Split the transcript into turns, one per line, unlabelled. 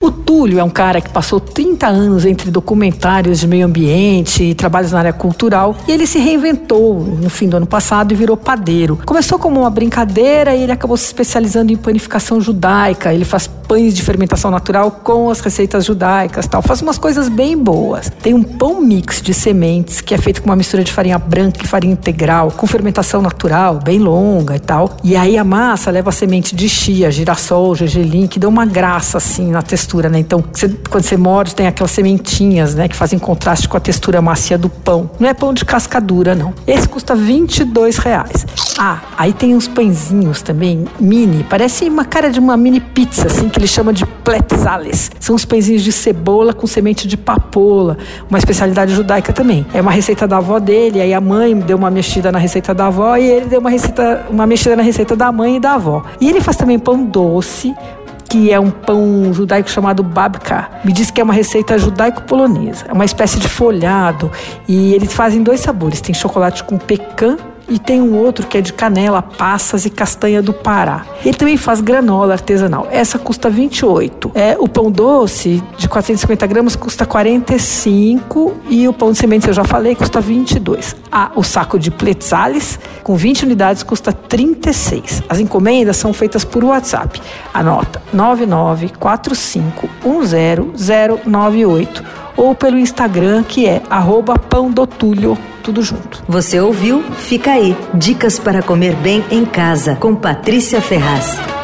O Túlio é um cara que passou 30 anos entre documentários de meio ambiente e trabalhos na área cultural e ele se reinventou no fim do ano passado e virou padeiro. Começou como uma brincadeira e ele acabou se especializando em panificação judaica. Ele faz pães de fermentação natural com as receitas judaicas, tal. Faz umas coisas bem boas. Tem um pão mix de sementes que é feito com uma mistura de farinha branca e farinha integral, com fermentação natural, bem longa e tal. E aí a massa leva semente de chia, girassol, gergelim, que dá uma graça assim na textura textura, né? Então, você, quando você morde, tem aquelas sementinhas, né? Que fazem contraste com a textura macia do pão. Não é pão de cascadura, não. Esse custa 22 reais. Ah, aí tem uns pãezinhos também, mini. Parece uma cara de uma mini pizza, assim, que ele chama de pletzales. São uns pãezinhos de cebola com semente de papoula. Uma especialidade judaica também. É uma receita da avó dele, aí a mãe deu uma mexida na receita da avó e ele deu uma receita, uma mexida na receita da mãe e da avó. E ele faz também pão doce, que é um pão judaico chamado babka. Me diz que é uma receita judaico-polonesa. É uma espécie de folhado e eles fazem dois sabores. Tem chocolate com pecan e tem um outro que é de canela, passas e castanha do Pará. Ele também faz granola artesanal. Essa custa 28. É, o pão doce de 450 gramas custa 45 e o pão de sementes eu já falei custa 22. Ah, o saco de pletzales com 20 unidades custa 36. As encomendas são feitas por WhatsApp. Anota 994510098 ou pelo Instagram que é arroba pão do Túlio tudo junto.
Você ouviu? Fica aí. Dicas para comer bem em casa com Patrícia Ferraz.